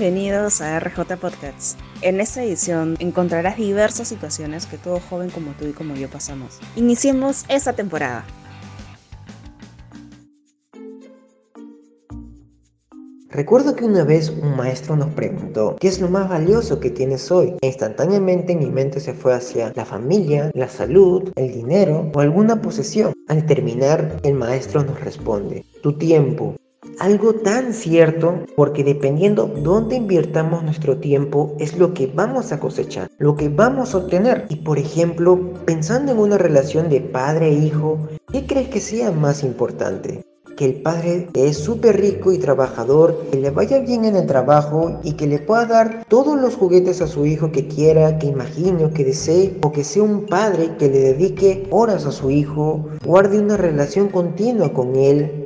bienvenidos a RJ Podcasts. En esta edición encontrarás diversas situaciones que todo joven como tú y como yo pasamos. Iniciemos esta temporada. Recuerdo que una vez un maestro nos preguntó, ¿qué es lo más valioso que tienes hoy? E instantáneamente mi mente se fue hacia la familia, la salud, el dinero o alguna posesión. Al terminar, el maestro nos responde, tu tiempo, algo tan cierto porque dependiendo dónde invirtamos nuestro tiempo es lo que vamos a cosechar, lo que vamos a obtener. Y por ejemplo, pensando en una relación de padre e hijo, ¿qué crees que sea más importante? que el padre es súper rico y trabajador, que le vaya bien en el trabajo y que le pueda dar todos los juguetes a su hijo que quiera, que imagine o que desee, o que sea un padre que le dedique horas a su hijo, guarde una relación continua con él.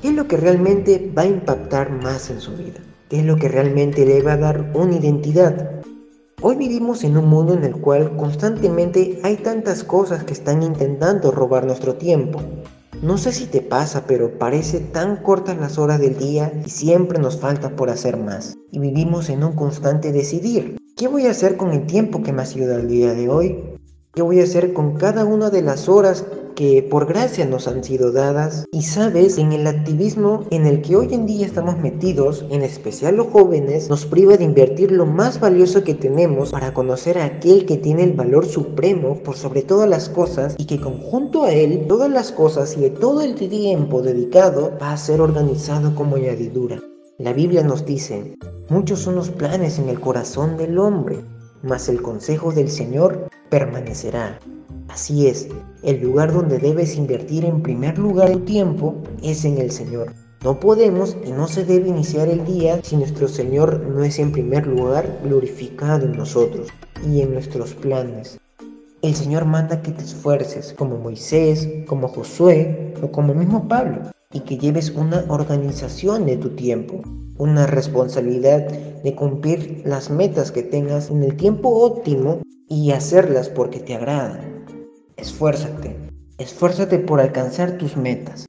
¿Qué es lo que realmente va a impactar más en su vida? ¿Qué es lo que realmente le va a dar una identidad? Hoy vivimos en un mundo en el cual constantemente hay tantas cosas que están intentando robar nuestro tiempo. No sé si te pasa, pero parece tan cortas las horas del día y siempre nos falta por hacer más. Y vivimos en un constante decidir. ¿Qué voy a hacer con el tiempo que me ha sido el día de hoy? ¿Qué voy a hacer con cada una de las horas que por gracia nos han sido dadas? Y sabes, en el activismo en el que hoy en día estamos metidos, en especial los jóvenes, nos priva de invertir lo más valioso que tenemos para conocer a aquel que tiene el valor supremo por sobre todas las cosas y que conjunto a él, todas las cosas y todo el tiempo dedicado va a ser organizado como añadidura. La Biblia nos dice, muchos son los planes en el corazón del hombre, mas el consejo del Señor permanecerá. Así es, el lugar donde debes invertir en primer lugar tu tiempo es en el Señor. No podemos y no se debe iniciar el día si nuestro Señor no es en primer lugar glorificado en nosotros y en nuestros planes. El Señor manda que te esfuerces como Moisés, como Josué o como mismo Pablo y que lleves una organización de tu tiempo, una responsabilidad de cumplir las metas que tengas en el tiempo óptimo y hacerlas porque te agradan. Esfuérzate, esfuérzate por alcanzar tus metas.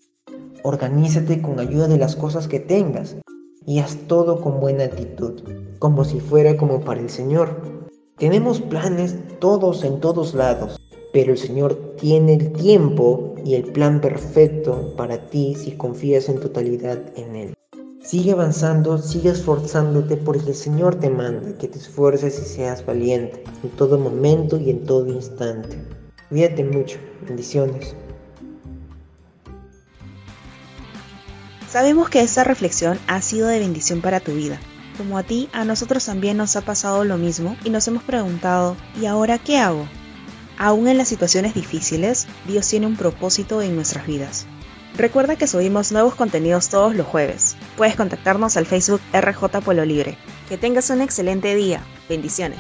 Organízate con ayuda de las cosas que tengas y haz todo con buena actitud, como si fuera como para el Señor. Tenemos planes todos en todos lados, pero el Señor tiene el tiempo y el plan perfecto para ti si confías en totalidad en Él. Sigue avanzando, sigue esforzándote porque el Señor te manda que te esfuerces y seas valiente en todo momento y en todo instante. Cuídate mucho. Bendiciones. Sabemos que esta reflexión ha sido de bendición para tu vida. Como a ti, a nosotros también nos ha pasado lo mismo y nos hemos preguntado, ¿y ahora qué hago? Aún en las situaciones difíciles, Dios tiene un propósito en nuestras vidas. Recuerda que subimos nuevos contenidos todos los jueves. Puedes contactarnos al Facebook RJ Pueblo Libre. Que tengas un excelente día. Bendiciones.